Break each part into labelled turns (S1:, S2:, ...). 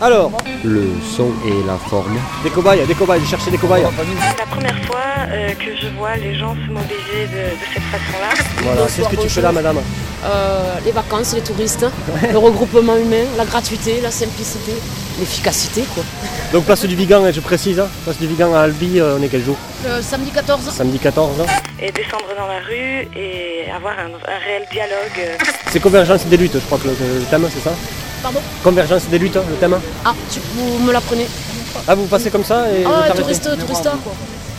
S1: Alors,
S2: Le son et la forme.
S1: des cobayes, des cobayes, chercher des cobayes.
S3: La première fois euh, que je vois les gens se mobiliser de, de cette façon-là,
S1: Voilà, c'est ce que tu fais là, madame.
S4: Euh, les vacances, les touristes, le regroupement humain, la gratuité, la simplicité, l'efficacité quoi.
S1: Donc place du Vigan, hein, je précise, hein. place du Vigan à Albi, euh, on est quel jour
S4: Le samedi 14,
S1: Samedi 14. hein.
S3: et descendre dans la rue et avoir un, un réel dialogue.
S1: C'est convergence des luttes, je crois que le, le thème, c'est ça
S4: pardon
S1: Convergence des luttes, le thème.
S4: Ah, tu, vous me l'apprenez
S1: Ah, vous passez comme ça et
S4: Ah, touriste, tourista quoi.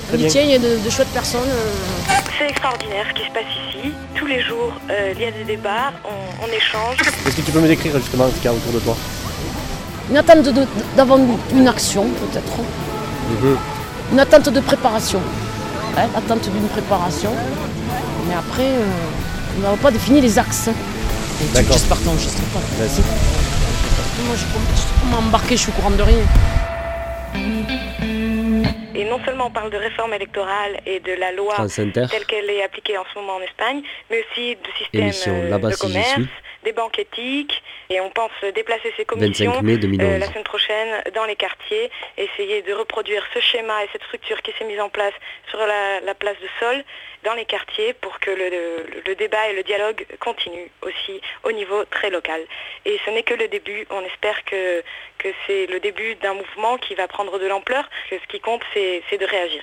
S1: Très
S4: On y
S1: bien.
S4: tient, il y a de, de chouettes personnes. euh.
S3: C'est extraordinaire ce qui se passe ici. Tous les jours, euh, il y a des débats, on, on échange.
S1: Est-ce que tu peux me décrire justement ce qu'il y a autour de toi?
S4: Une attente d'avant une action peut-être. Une attente de préparation. Hein, L'attente d'une préparation. Mais après, euh, on n'a pas défini les axes.
S1: Si.
S4: Moi, je suis embarqué, je suis au courant de rien.
S3: Et non seulement on parle de réforme électorale et de la loi telle qu'elle est appliquée en ce moment en Espagne, mais aussi de système
S2: Émission
S3: euh, de commerce. Des banques éthiques, et on pense déplacer ces commissions
S2: 25 mai
S3: euh,
S2: 2011.
S3: la semaine prochaine dans les quartiers, essayer de reproduire ce schéma et cette structure qui s'est mise en place sur la, la place de Sol dans les quartiers pour que le, le- le débat et le dialogue continuent aussi au niveau très local. Et ce n'est que le début, on espère que, que c'est le début d'un mouvement qui va prendre de l'ampleur, que ce qui compte c'est de réagir.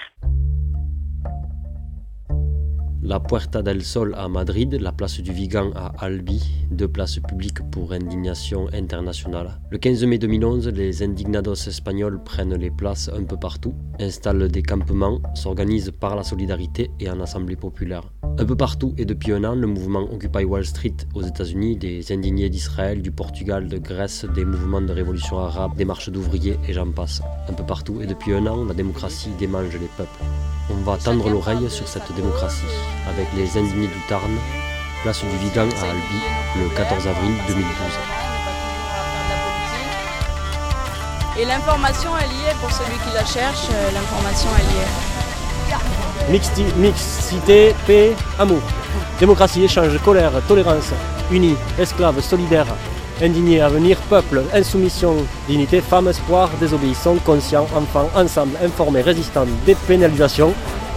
S2: La Puerta del Sol à Madrid, la place du Vigan à Albi, deux places publiques pour indignation internationale. Le 15 mai 2011, les indignados espagnols prennent les places un peu partout, installent des campements, s'organisent par la solidarité et en assemblée populaire. Un peu partout et depuis un an, le mouvement Occupy Wall Street aux États-Unis, des indignés d'Israël, du Portugal, de Grèce, des mouvements de révolution arabe, des marches d'ouvriers et j'en passe. Un peu partout et depuis un an, la démocratie démange les peuples. On va tendre l'oreille sur cette démocratie avec les indignés du Tarn, place du Vigan à Albi, le 14 avril 2012.
S5: Et l'information, elle y est pour celui qui la cherche, euh, l'information, elle y est.
S1: Mixti- mixité, paix, amour. Démocratie, échange, colère, tolérance, unis, esclaves, solidaires, indignés, avenir, peuple, insoumission, dignité, femmes, espoir, désobéissants, conscients, enfants, ensemble, informés, résistants, dépénalisation,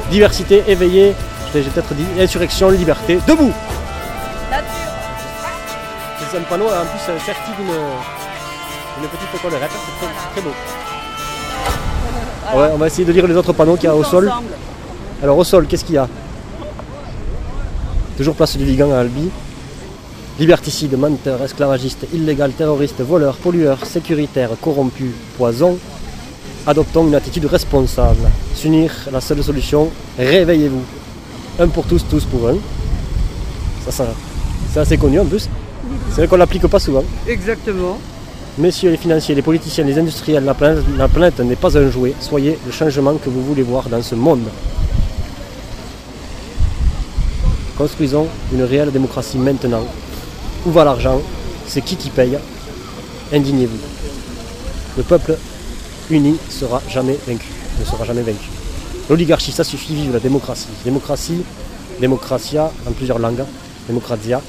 S1: diversité, éveillé, j'ai peut-être dit, insurrection, liberté, debout C'est un panneau en plus serti d'une petite collerette, c'est très, très beau. Ouais, on va essayer de lire les autres panneaux qu'il y a au sol. Alors au sol, qu'est-ce qu'il y a? Toujours place du Vigan à Albi. Liberticide, menteur, esclavagiste, illégal, terroriste, voleur, pollueur, sécuritaire, corrompu, poison. Adoptons une attitude responsable. S'unir, la seule solution, réveillez-vous. Un pour tous, tous pour un. Ça, ça c'est assez connu en plus. C'est vrai qu'on l'applique pas souvent.
S6: Exactement.
S1: Messieurs les financiers, les politiciens, les industriels, la planète, la planète n'est pas un jouet. Soyez le changement que vous voulez voir dans ce monde. Construisons une réelle démocratie maintenant. Où va l'argent? C'est qui qui paye? Indignez-vous. Le peuple uni sera jamais vaincu. Ne sera jamais vaincu. L'oligarchie, ça suffit, vive la démocratie. Démocratie, démocratia en plusieurs langues, démocratia,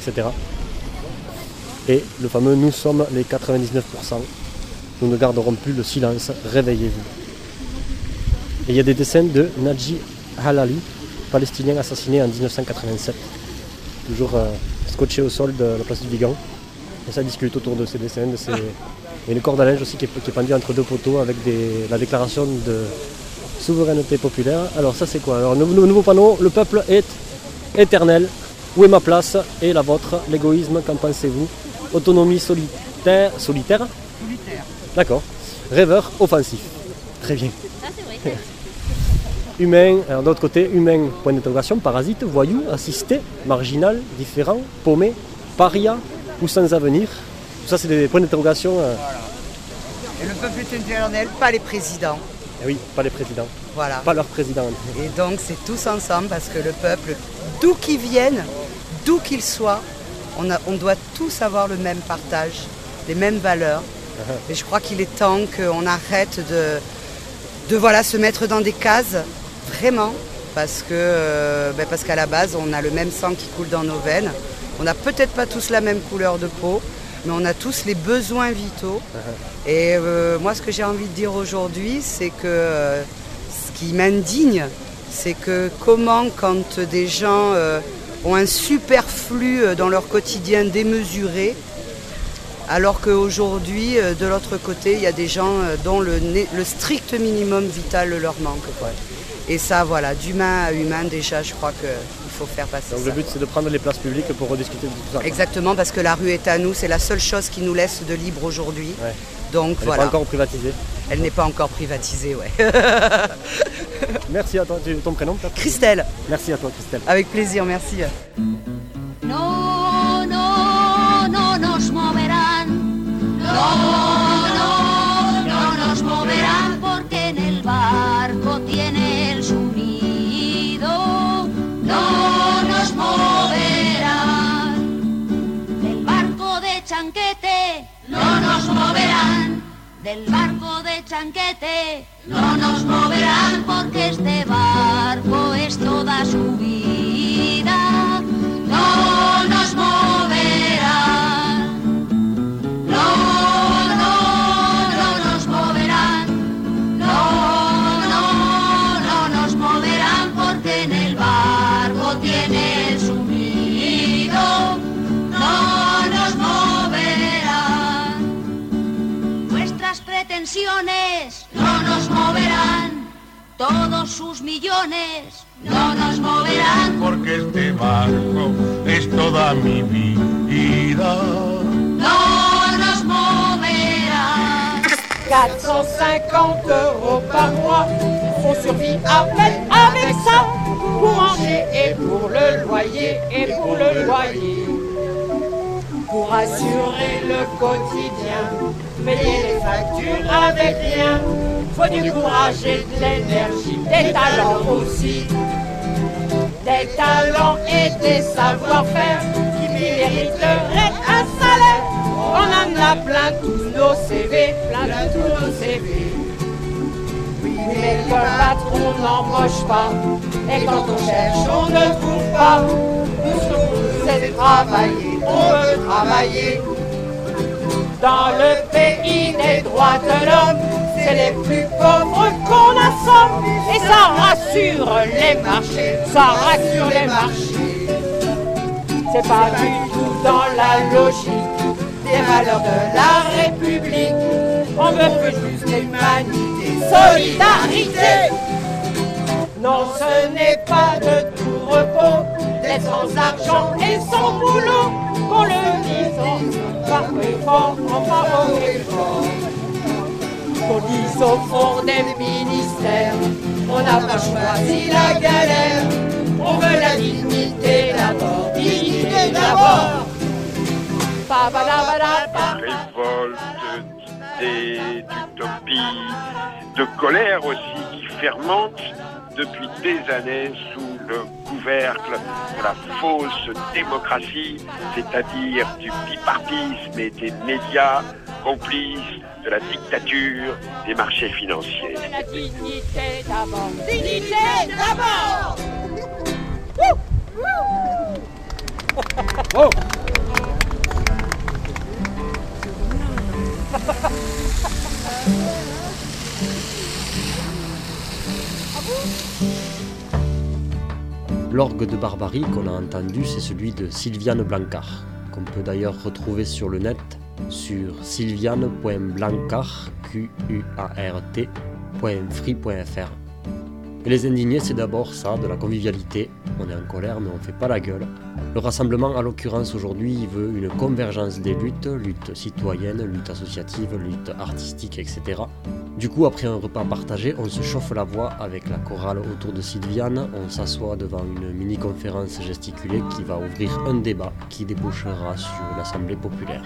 S1: etc. Et le fameux Nous sommes les 99%. Nous ne garderons plus le silence. Réveillez-vous. Et il y a des dessins de Naji Halali, palestinien assassiné en 1987. Toujours euh, scotché au sol de la place du Vigan. Et ça discute autour de ces dessins. De ces... Il y a une corde à linge aussi qui est, qui est pendue entre deux poteaux avec des- la déclaration de souveraineté populaire. Alors ça c'est quoi? Alors nouveau, nouveau panneau, le peuple est éternel. Où est ma place et la vôtre? L'égoïsme, qu'en pensez-vous? Autonomie solitaire, solitaire? D'accord. Rêveur offensif. Très bien. Humain, alors d'autre côté, humain, point d'interrogation, parasite, voyou, assisté, marginal, différent, paumé, paria ou sans avenir. Tout ça, c'est des points d'interrogation. euh,
S6: Et le peuple est éternel, pas les présidents.
S1: eh oui, pas les présidents,
S6: Voilà.
S1: pas leur président.
S6: Et donc c'est tous ensemble parce que le peuple, d'où qu'il vienne, d'où qu'il soit, on, a- on doit tous avoir le même partage, les mêmes valeurs. Et je crois qu'il est temps qu'on arrête de, de voilà, se mettre dans des cases, vraiment, parce que euh, ben, parce qu'à la base, on a le même sang qui coule dans nos veines. On n'a peut-être pas tous la même couleur de peau. mais on a tous les besoins vitaux.
S1: Uh-huh.
S6: Et euh, moi, ce que j'ai envie de dire aujourd'hui, c'est que euh, ce qui m'indigne, c'est que comment, quand des gens euh, ont un superflu dans leur quotidien démesuré, alors qu'aujourd'hui, de l'autre côté, il y a des gens dont le, strict minimum vital leur manque. quoi. Et ça, voilà, d'humain à humain, déjà, je crois qu'il faut faire passer
S1: Donc
S6: ça.
S1: le but c'est de prendre les places publiques pour rediscuter de tout ça.
S6: Exactement, parce que la rue est à nous, c'est la seule chose qui nous laisse de libre aujourd'hui.
S1: Ouais.
S6: Donc
S1: Elle n'est pas encore privatisée.
S6: elle n'est pas encore privatisée, ouais.
S1: Merci à toi. Ton prénom
S6: Christelle,
S1: Merci à toi Christelle.
S6: avec plaisir, merci.
S7: No, no, no nos moverán. No, Del barco de chanquete no nos moverán porque este barco es toda su vida. No nos moverán. No nos moverán. porque
S8: este barco es toda mi vida.
S7: No nos moverán.
S9: 450 euros par mois, on survit à peine avec ça, pour manger et pour le loyer et pour le loyer. Pour assurer le quotidien, payer les factures avec rien, faut du courage et de l'énergie, des talents aussi. Des talents et des savoir-faire qui mériteraient un salaire. On en a plein tous nos CV, plein de tous nos CV. Oui, mais que patron n'embauche pas. Et quand on cherche, on ne trouve pas. Nous, ce qu'on c'est travailler. On veut travailler. Dans le pays des droits de l'homme, c'est les plus pauvres qu'on assomme. Et ça rassure les marchés, ça rassure les marchés. C'est pas du tout dans la logique des valeurs de la République. On veut que juste humanité, solidarité. Non, ce n'est pas de tout repos d'être sans argent et sans boulot. Qu'on le dise par fort, enfin au effort. Qu'on dise au fond des ministères, on n'a pas choisi la galère. On veut la dignité d'abord, dignité d'abord.
S8: Révolte, d'idées, d'utopie, de colère aussi qui fermente depuis des années sous le couvercle de la fausse démocratie, c'est-à-dire du bipartisme et des médias complices de la dictature des marchés financiers.
S9: La dignité d'abord, dignité d'abord.
S2: L'orgue de barbarie qu'on a entendu, c'est celui de Sylviane Blancard, qu'on peut d'ailleurs retrouver sur le net sur sylviane.blancard, Q-U-A-R-T.free.fr. Et les indignés, c'est d'abord ça, de la convivialité. On est en colère, mais on fait pas la gueule. Le rassemblement, à l'occurrence aujourd'hui, veut une convergence des luttes, lutte citoyenne, lutte associative, lutte artistique, etc. Du coup, après un repas partagé, on se chauffe la voix avec la chorale autour de Sylviane. On s'assoit devant une mini-conférence gesticulée qui va ouvrir un débat qui débouchera sur l'Assemblée populaire.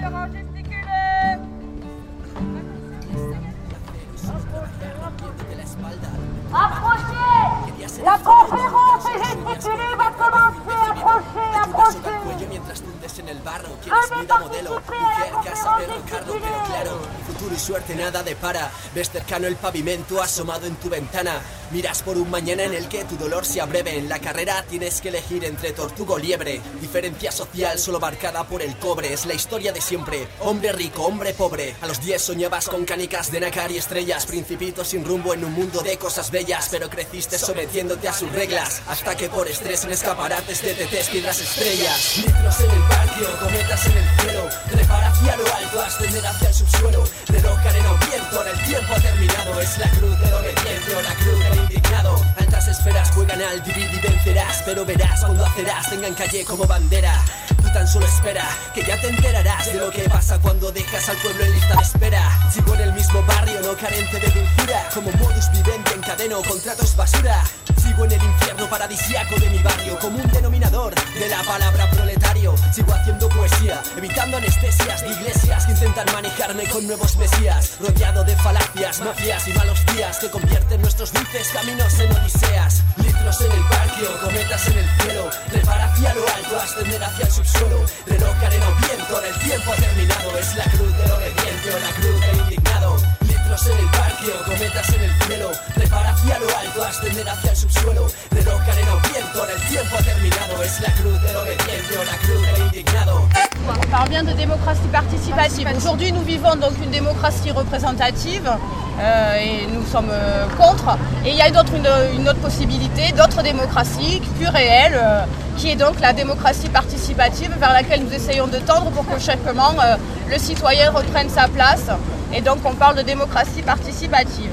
S7: Approchez La conférence gesticulée va commencer Approchez, approchez Venez participer à la conférence gesticulée
S10: Futuro y suerte nada de para. Ves cercano el pavimento asomado en tu ventana. Miras por un mañana en el que tu dolor sea breve. En la carrera tienes que elegir entre tortuga o liebre. Diferencia social solo marcada por el cobre. Es la historia de siempre. Hombre rico, hombre pobre. A los 10 soñabas con canicas de nácar y estrellas. Principito sin rumbo en un mundo de cosas bellas. Pero creciste sometiéndote a sus reglas. Hasta que por estrés en escaparates de TTs piedras estrellas. Litros en el barrio, cometas en el cielo. Trepar hacia lo alto, ascender hacia el subsuelo. Arena o viento, el tiempo ha terminado. Es la cruz del obediente la cruz del indignado. Altas esferas juegan al dividir y vencerás. Pero verás cuando hacerás, tengan calle como bandera. Tú tan solo espera, que ya te enterarás de lo que pasa cuando dejas al pueblo en lista de espera. Sigo en el mismo barrio, no carente de dulzura. Como modus vivendi encadeno contratos basura. Sigo en el infierno paradisiaco de mi barrio, como un denominador de la palabra proletario. Sigo haciendo poesía, evitando anestesias de iglesias que intentan manejarme con nuevos mesías. Rodeado de falacias, mafias y malos días que convierten nuestros dulces caminos en odiseas. Litros en el barrio, cometas en el cielo. Trepar hacia lo alto, ascender hacia el subsuelo. Reloj, arena o viento, el tiempo ha terminado. Es la cruz del obediente o la cruz del indignado. Litros en el barrio, cometas en el cielo. Trepar hacia lo alto, ascender hacia el subsuelo. Reloj, arena o viento, ahora el tiempo ha terminado. Es la cruz del obediente o la cruz del indignado.
S5: On parle bien de démocratie participative. Aujourd'hui, nous vivons donc une démocratie représentative euh, et nous sommes euh, contre. Et il y a d'autres- une, une autre possibilité, d'autres démocraties plus réelles, euh, qui est donc la démocratie participative vers laquelle nous essayons de tendre pour que chacun euh, le citoyen reprenne sa place. Et donc, on parle de démocratie participative.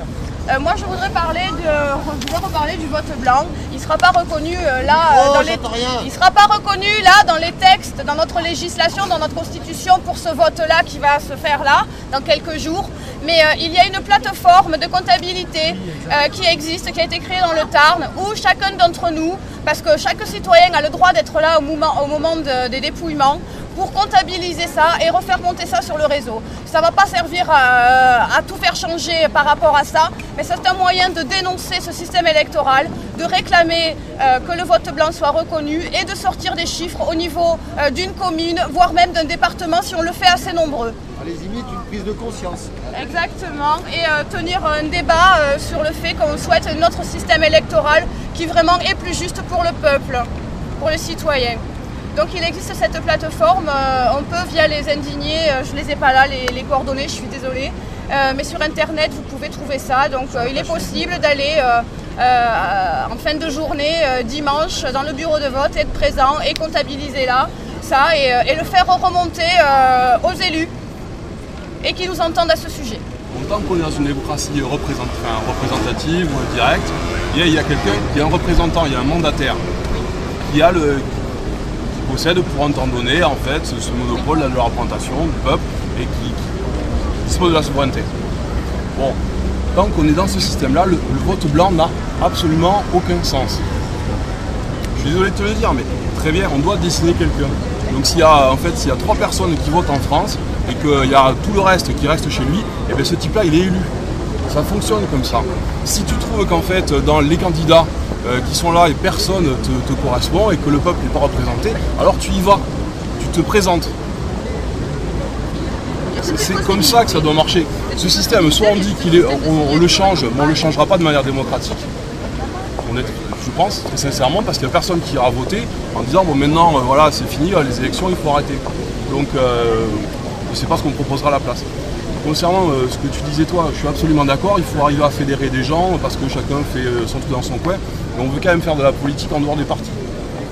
S5: Euh, moi, je voudrais parler de, je voudrais reparler du vote blanc. Il ne sera pas reconnu euh, là euh,
S11: Oh,
S5: dans les,
S11: j'entends rien.
S5: il sera pas reconnu là dans les textes, dans notre législation, dans notre constitution pour ce vote-là qui va se faire là dans quelques jours. Mais euh, il y a une plateforme de comptabilité euh, qui existe, qui a été créée dans le Tarn, où chacun d'entre nous, parce que chaque citoyen a le droit d'être là au moment, au moment de- des dépouillements, pour comptabiliser ça et refaire monter ça sur le réseau. Ça ne va pas servir à, à tout faire changer par rapport à ça, mais c'est un moyen de dénoncer ce système électoral, de réclamer euh, que le vote blanc soit reconnu et de sortir des chiffres au niveau euh, d'une commune, voire même d'un département si on le fait assez nombreux.
S11: Les imite une prise de conscience.
S5: Exactement, et euh, tenir un débat sur le fait qu'on souhaite un autre système électoral qui vraiment est plus juste pour le peuple, pour les citoyens. Donc il existe cette plateforme, euh, on peut via les indignés, euh, je ne les ai pas là, les, les coordonnées, je suis désolée, Euh, mais sur internet vous pouvez trouver ça, donc il est possible d'aller en fin de journée, dimanche, dans le bureau de vote, être présent et comptabiliser là, ça, et, et le faire remonter aux élus et qui nous entendent à ce sujet.
S12: En tant qu'on est dans une démocratie représent- enfin, représentative ou directe, il y a, a quelqu'un, y a un représentant, il y a un mandataire qui a le qui possède pour donné en fait ce, monopole de la représentation du peuple et qui, dispose de la souveraineté. Bon, tant qu'on est dans ce système-là, le, vote blanc n'a absolument aucun sens. Je suis désolé de te le dire, mais très bien, on doit dessiner quelqu'un. Donc s'il y a en fait s'il y a trois personnes qui votent en France et qu'il y a tout le reste qui reste chez lui, et bien ce type-là il est élu. Ça fonctionne comme ça. Si tu trouves qu'en fait dans les candidats euh, qui sont là et personne te, te correspond et que le peuple n'est pas représenté, alors tu y vas, tu te présentes. C'est- comme ça que ça doit marcher. Ce système, soit on dit qu'il est, on, le change, mais on ne le changera pas de manière démocratique. Je pense très sincèrement parce qu'il n'y a personne qui ira voter en disant bon maintenant euh, voilà c'est fini euh, les élections il faut arrêter. Donc euh, ne sais pas ce qu'on proposera à la place. Concernant euh, ce que tu disais toi, je suis absolument d'accord, il faut arriver à fédérer des gens parce que chacun fait euh, son truc dans son coin, mais on veut quand même faire de la politique en dehors des partis.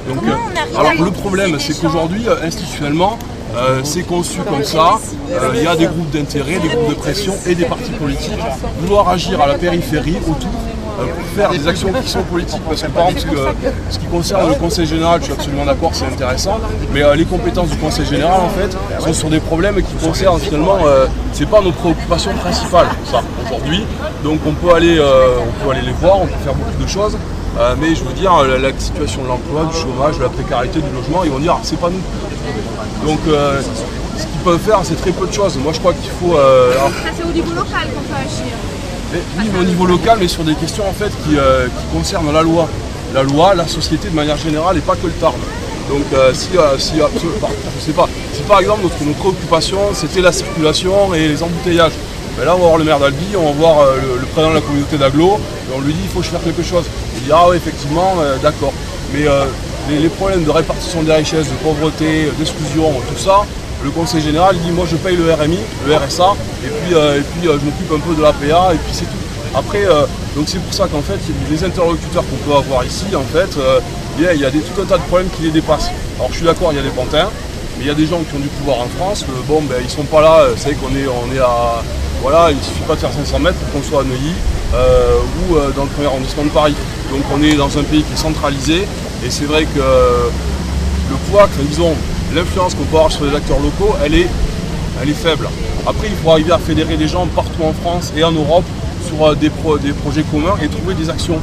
S12: Donc, euh,
S7: on
S12: alors le problème c'est qu'aujourd'hui euh, institutionnellement euh, c'est conçu comme ça, Euh, il y a des groupes d'intérêt, des groupes de pression et des partis politiques. Vouloir agir à la périphérie autour euh, pour faire des actions qui sont politiques. Parce que par exemple, ce, qui concerne le Conseil général, je suis absolument d'accord, c'est intéressant, mais euh, les compétences du Conseil général, en fait, sont sur des problèmes qui concernent finalement, euh, c'est pas nos préoccupations principales, ça, aujourd'hui. Donc on peut, aller, euh, on peut aller les voir, on peut faire beaucoup de choses. euh, mais je veux dire, la, situation de l'emploi, du chômage, de la précarité, du logement, ils vont dire, Ah, c'est pas nous. Donc euh, ce qu'ils peuvent faire, c'est très peu de choses. Moi je crois qu'il faut... euh, alors,
S5: Ça c'est au niveau local qu'on peut agir.
S12: Oui, mais au niveau local, mais sur des questions en fait qui, euh, qui concernent la loi. La loi, la société de manière générale et pas que le Tarn. Donc euh, si, euh, si je sais pas, si par exemple notre, notre préoccupation c'était la circulation et les embouteillages, Ben là, on va voir le maire d'Albi, on va voir le, président de la communauté d'Aglo, et on lui dit il faut fasse quelque chose. Il dit ah oui, effectivement, d'accord. Mais les, les problèmes de répartition des richesses, de pauvreté, d'exclusion, tout ça, le conseil général dit moi je paye le RMI, le RSA, et puis, euh, et puis euh, je m'occupe un peu de l'APA, et puis c'est tout. Après, euh, donc c'est pour ça qu'en fait, des interlocuteurs qu'on peut avoir ici, en fait, il y a- tout un tas de problèmes qui les dépassent. Alors je suis d'accord, il y a des pantins, mais il y a des gens qui ont du pouvoir en France, bon ben ils sont pas là, vous savez qu'on est, on est à. Voilà, il ne suffit pas de faire 500 mètres pour qu'on soit à Neuilly ou dans le premier arrondissement de Paris. Donc on est dans un pays qui est centralisé et c'est vrai que le poids, disons, l'influence qu'on peut avoir sur les acteurs locaux, elle est, elle est faible. Après, il faut arriver à fédérer des gens partout en France et en Europe sur euh, des, pro- des projets communs et trouver des actions.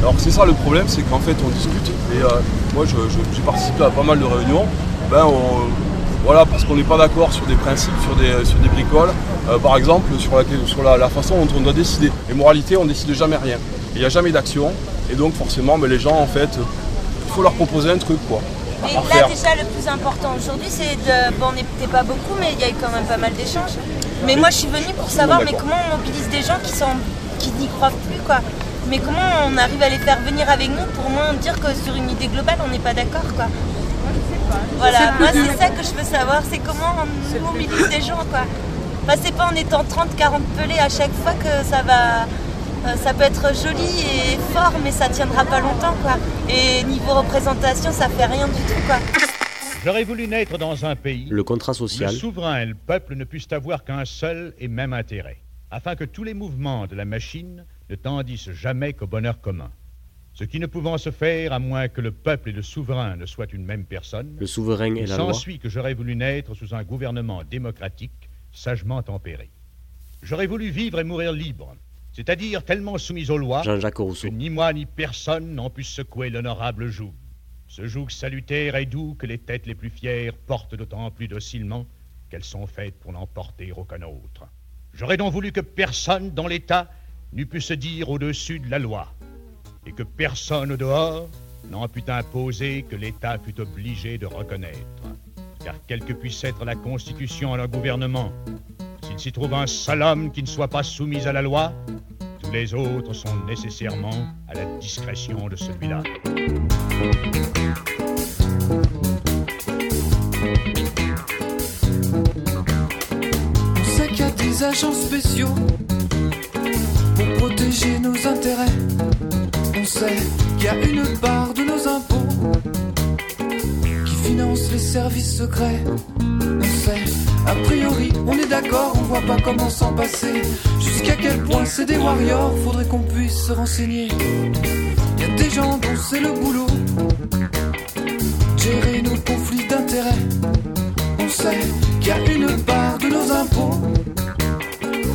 S12: Alors c'est ça le problème, c'est qu'en fait on discute et euh, moi j'ai participé à pas mal de réunions. Ben, voilà, parce qu'on n'est pas d'accord sur des principes, sur des, sur des bricoles, euh, par exemple sur, la, sur la, façon dont on doit décider. Et moralité, on décide jamais rien. Il n'y a jamais d'action et donc forcément ben, les gens en fait, il faut leur proposer un truc quoi. À
S13: là, déjà, le plus important aujourd'hui, c'est de. Bon, on n'était pas beaucoup, mais il y a eu quand même pas mal d'échanges. Mais moi, je suis venue pour savoir, mais comment on mobilise des gens qui sont qui n'y croient plus, quoi. Mais comment on arrive à les faire venir avec nous pour moins dire que sur une idée globale, on n'est pas d'accord, quoi. Voilà, moi, c'est ça que je veux savoir, c'est comment on mobilise des gens, quoi. Enfin, c'est pas en étant 30, 40 pelés à chaque fois que ça va. Euh, Ça peut être joli et fort, mais ça tiendra pas longtemps, quoi. Et niveau représentation, ça fait rien du tout, quoi.
S14: J'aurais voulu naître dans un pays
S2: Le contrat
S14: où
S2: social.
S14: le souverain et le peuple ne puissent avoir qu'un seul et même intérêt, afin que tous les mouvements de la machine ne tendissent jamais qu'au bonheur commun. Ce qui ne pouvant se faire à moins que le peuple et le souverain ne soient une même personne,
S2: Le souverain et la loi.
S14: s'ensuit que j'aurais voulu naître sous un gouvernement démocratique, sagement tempéré. J'aurais voulu vivre et mourir libre, c'est-à-dire tellement soumis aux lois que ni moi ni personne n'ont pu secouer l'honorable joug. Ce joug salutaire et doux que les têtes les plus fières portent d'autant plus docilement qu'elles sont faites pour n'emporter aucun autre. J'aurais donc voulu que personne dans l'État n'eût pu se dire au-dessus de la loi, et que personne au dehors n'en put imposer que l'État fût obligé de reconnaître. Car quelle que puisse être la constitution à leur gouvernement, s'il s'y trouve un seul homme qui ne soit pas soumis à la loi, les autres sont nécessairement à la discrétion de celui-là.
S15: On sait qu'il y a des agents spéciaux pour protéger nos intérêts. On sait qu'il y a une part de nos impôts qui finance les services secrets. On sait, a priori, on est d'accord, on voit pas comment s'en passer. Jusqu'à quel point c'est des warriors, faudrait qu'on puisse se renseigner. Y a des gens dont c'est le boulot. Gérer nos conflits d'intérêts. On sait qu'il y a une part de nos impôts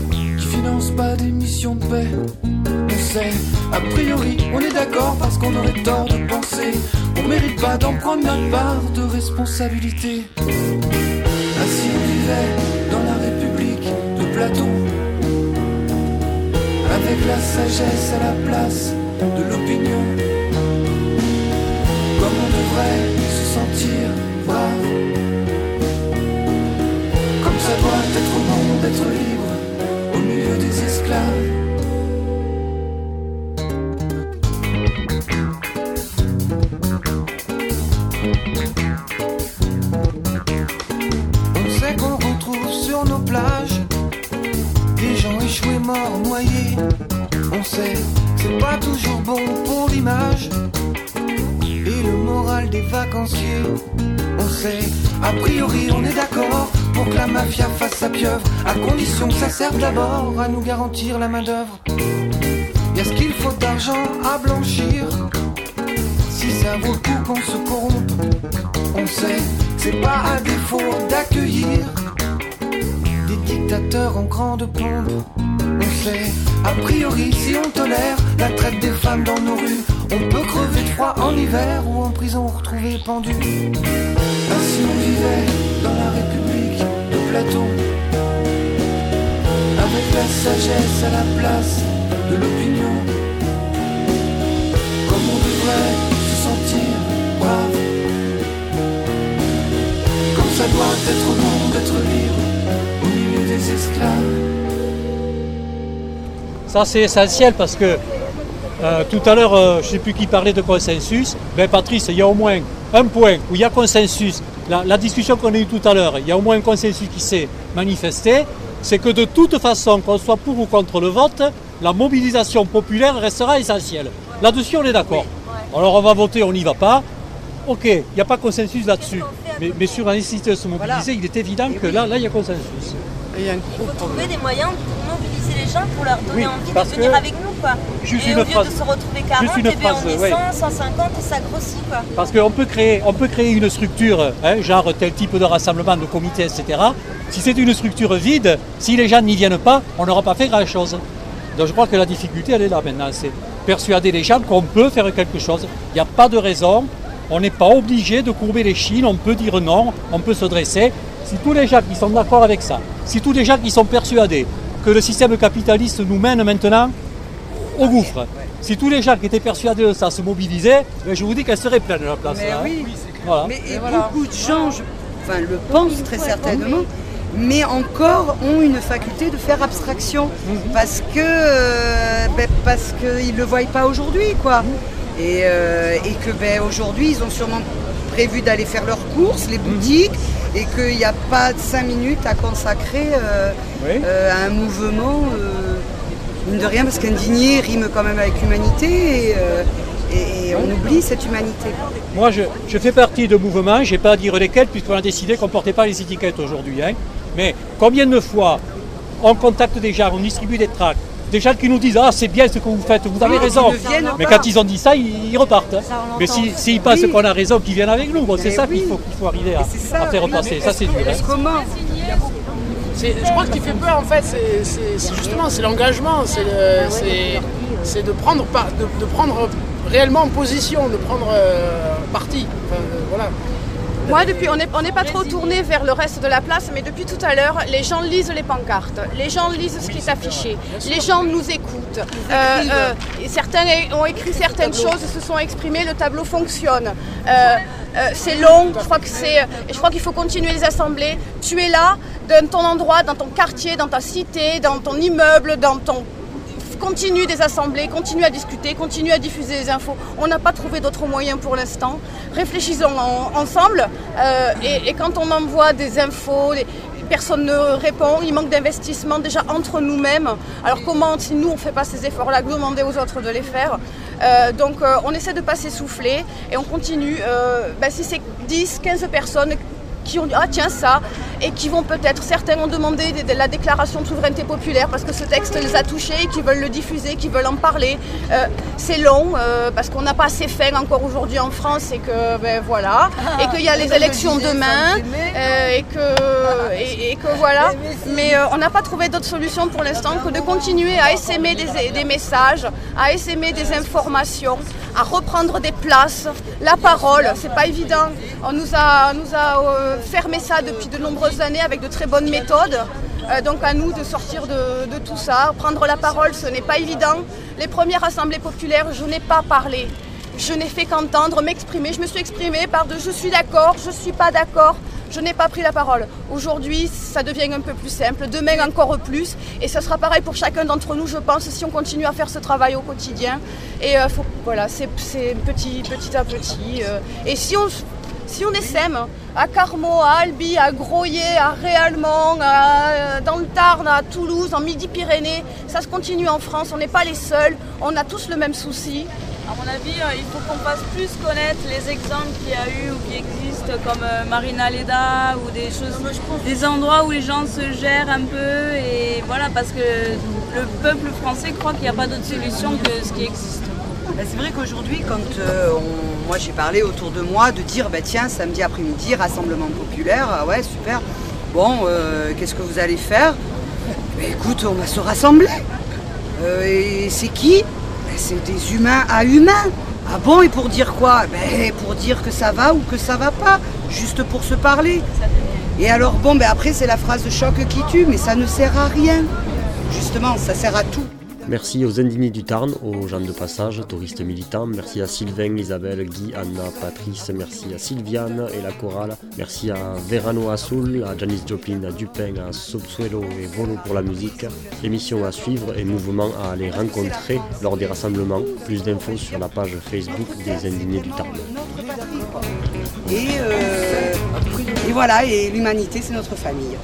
S15: qui finance pas des missions de paix. On sait, a priori, on est d'accord parce qu'on aurait tort de penser. On mérite pas d'en prendre notre part de responsabilité. Ainsi on vivait dans la République de Platon, avec la sagesse à la place de l'opinion. Comme on devrait se sentir brave. Comme ça doit être au monde d'être libre au milieu des esclaves. On sait qu'on retrouve sur nos plages échoués, morts, noyés. On sait que c'est pas toujours bon pour l'image et le moral des vacanciers. On sait, a priori, on est d'accord pour que la mafia fasse sa pieuvre, à condition que ça serve d'abord à nous garantir la main-d'œuvre. Y a ce qu'il faut d'argent à blanchir, si ça vaut le coup qu'on se corrompe. On sait c'est pas à défaut d'accueillir des dictateurs en grande pompe. A priori, si on tolère la traite des femmes dans nos rues, on peut crever de froid en hiver ou en prison retrouvé pendu. Ainsi on vivait dans la République de Platon, avec la sagesse à la place de l'opinion. Comme on devrait se sentir brave, comme ça doit être monde d'être libre au milieu des esclaves.
S16: Ça c'est essentiel parce que euh, tout à l'heure, euh, je ne sais plus qui parlait de consensus. Ben Patrice, il y a au moins un point où il y a consensus. La, la discussion qu'on a eue tout à l'heure, il y a au moins un consensus qui s'est manifesté. C'est que de toute façon, qu'on soit pour ou contre le vote, la mobilisation populaire restera essentielle. Là-dessus, on est d'accord. Alors on va voter, on n'y va pas. Ok, il n'y a pas consensus là-dessus. Mais, mais sur la nécessité de se mobiliser, il est évident que là, là, il y a consensus.
S13: Il faut trouver des moyens gens, pour leur donner
S16: Oui,
S13: envie de venir avec nous. Quoi.
S16: Juste
S13: et
S16: une
S13: au lieu
S16: phrase-
S13: de se retrouver 40,
S16: juste une
S13: eh bien,
S16: phrase,
S13: on est
S16: ouais.
S13: 100, 150 et ça grossit. Quoi.
S16: Parce qu'on peut créer, on peut créer une structure, hein, genre tel type de rassemblement, de comité, etc. Si c'est une structure vide, si les gens n'y viennent pas, on n'aura pas fait grand-chose. Donc je crois que la difficulté, elle est là maintenant. C'est persuader les gens qu'on peut faire quelque chose. Il n'y a pas de raison. On n'est pas obligé de courber les chines. On peut dire non. On peut se dresser. Si tous les gens qui sont d'accord avec ça, si tous les gens qui sont persuadés que le système capitaliste nous mène maintenant au gouffre, si tous les gens qui étaient persuadés de ça se mobilisaient, ben, je vous dis qu'elle serait pleine la place.
S6: Mais
S16: là, hein.
S6: oui,
S16: Voilà.
S6: Mais et beaucoup de gens, je- enfin, le pensent très certainement, mais encore ont une faculté de faire abstraction parce que euh, ben, parce qu'ils ne le voient pas aujourd'hui, quoi. Et, euh, et que ben, aujourd'hui, ils ont sûrement prévu d'aller faire leurs courses, les boutiques, et qu'il n'y a pas de cinq minutes à consacrer euh, euh, à un mouvement. euh, mine de rien, parce qu'indigné rime quand même avec humanité et, et- et on oublie cette humanité.
S16: Moi, je, je fais partie de mouvements, je n'ai pas à dire lesquels, puisqu'on a décidé qu'on ne portait pas les étiquettes aujourd'hui. hein. Mais combien de fois on contacte des gens, on distribue des tracts, des gens qui nous disent Ah, c'est bien ce que vous faites, vous avez
S6: Oui,
S16: raison. Mais quand ils ont dit ça, ils, ils repartent. Mais si- s'ils pensent
S6: Oui.
S16: qu'on a raison, qu'ils viennent avec nous. Bon, c'est ça
S6: oui.
S16: qu'il faut, qu'il faut arriver à,
S6: c'est ça,
S16: à faire repasser. Ça, c'est dur. hein.
S6: comment
S9: C'est- je crois que ce qui fait peur en fait, c'est- justement c'est l'engagement, c'est le- de prendre de, de prendre réellement position, de prendre euh, parti. Enfin, euh, voilà.
S5: Moi, depuis, on n'est on pas trop tourné vers le reste de la place, mais depuis tout à l'heure, les gens lisent les pancartes, les gens lisent ce qui est affiché, les gens nous écoutent. Euh, euh, certains ont écrit certaines choses, se sont exprimés, le tableau fonctionne. Euh, c'est long, je crois que c'est, et je crois qu'il faut continuer les assemblées. Tu es là, dans ton endroit, dans ton quartier, dans ta cité, dans ton immeuble, dans ton continue des assemblées, continue à discuter, continue à diffuser les infos. On n'a pas trouvé d'autres moyens pour l'instant. Réfléchissons en- ensemble. euh, et, quand on envoie des infos, personne ne répond, il manque d'investissement déjà entre nous-mêmes. Alors comment, si nous on ne fait pas ces efforts-là, demander aux autres de les faire Euh, Donc euh, on essaie de ne pas s'essouffler et on continue. Ben, si c'est 10, 15 personnes qui ont dit ah tiens ça et qui vont peut-être certains ont demandé de, de la déclaration de souveraineté populaire parce que ce texte les a touchés, qui veulent le diffuser, qui veulent en parler. Euh, c'est long euh, parce qu'on n'a pas assez faim encore aujourd'hui en France et que ben voilà et qu'il y a les élections demain euh, et que et, et que voilà. Mais on n'a pas trouvé d'autre solution pour l'instant que de continuer à essaimer des, des messages, à essaimer des informations, à reprendre des places, la parole. C'est pas évident. On nous a, on nous a fermé ça depuis de nombreuses années avec de très bonnes méthodes. Euh, donc à nous de sortir de, tout ça. Prendre la parole, ce n'est pas évident. Les premières assemblées populaires, je n'ai pas parlé. Je n'ai fait qu'entendre, m'exprimer. Je me suis exprimée par de je suis d'accord, je ne suis pas d'accord. Je n'ai pas pris la parole. Aujourd'hui, ça devient un peu plus simple. Demain, encore plus. Et ce sera pareil pour chacun d'entre nous, je pense, si on continue à faire ce travail au quotidien. Et euh, voilà, c'est petit à petit. euh. et si on, si on essaime à Carmaux, à Albi, à Groyer, à Réalmont, à- dans le Tarn, à Toulouse, en Midi-Pyrénées, ça se continue en France. On n'est pas les seuls. On a tous le même souci.
S17: À mon avis, euh, il faut qu'on fasse plus connaître les exemples qu'il y a eu ou qui existent, comme euh, Marina Leda ou des choses, des endroits où les gens se gèrent un peu et voilà, parce que le peuple français croit qu'il n'y a pas d'autre solution que ce qui existe.
S6: Bah, C'est vrai qu'aujourd'hui, quand euh, moi j'ai parlé autour de moi de dire bah tiens samedi après-midi rassemblement populaire, ah ouais super. Bon, euh, qu'est-ce que vous allez faire? Bah, Écoute, on va se rassembler. Euh, et c'est qui? C'est des humains à humains. Ah bon Et pour dire quoi? Pour dire que ça va ou que ça va pas, juste pour se parler. Et alors bon, après c'est la phrase de choc qui tue, mais ça ne sert à rien. Justement, ça sert à tout.
S2: Merci aux indignés du Tarn, aux gens de passage, touristes militants. Merci à Sylvain, Isabelle, Guy, Anna, Patrice. Merci à Sylviane et la chorale. Merci à Verano Assoul, à Janice Joplin, à Dupin, à Subsuelo et Volo pour la musique. Émission à suivre et mouvement à aller rencontrer lors des rassemblements. Plus d'infos sur la page Facebook des indignés du Tarn.
S6: Et, euh, et voilà, et l'humanité, c'est notre famille.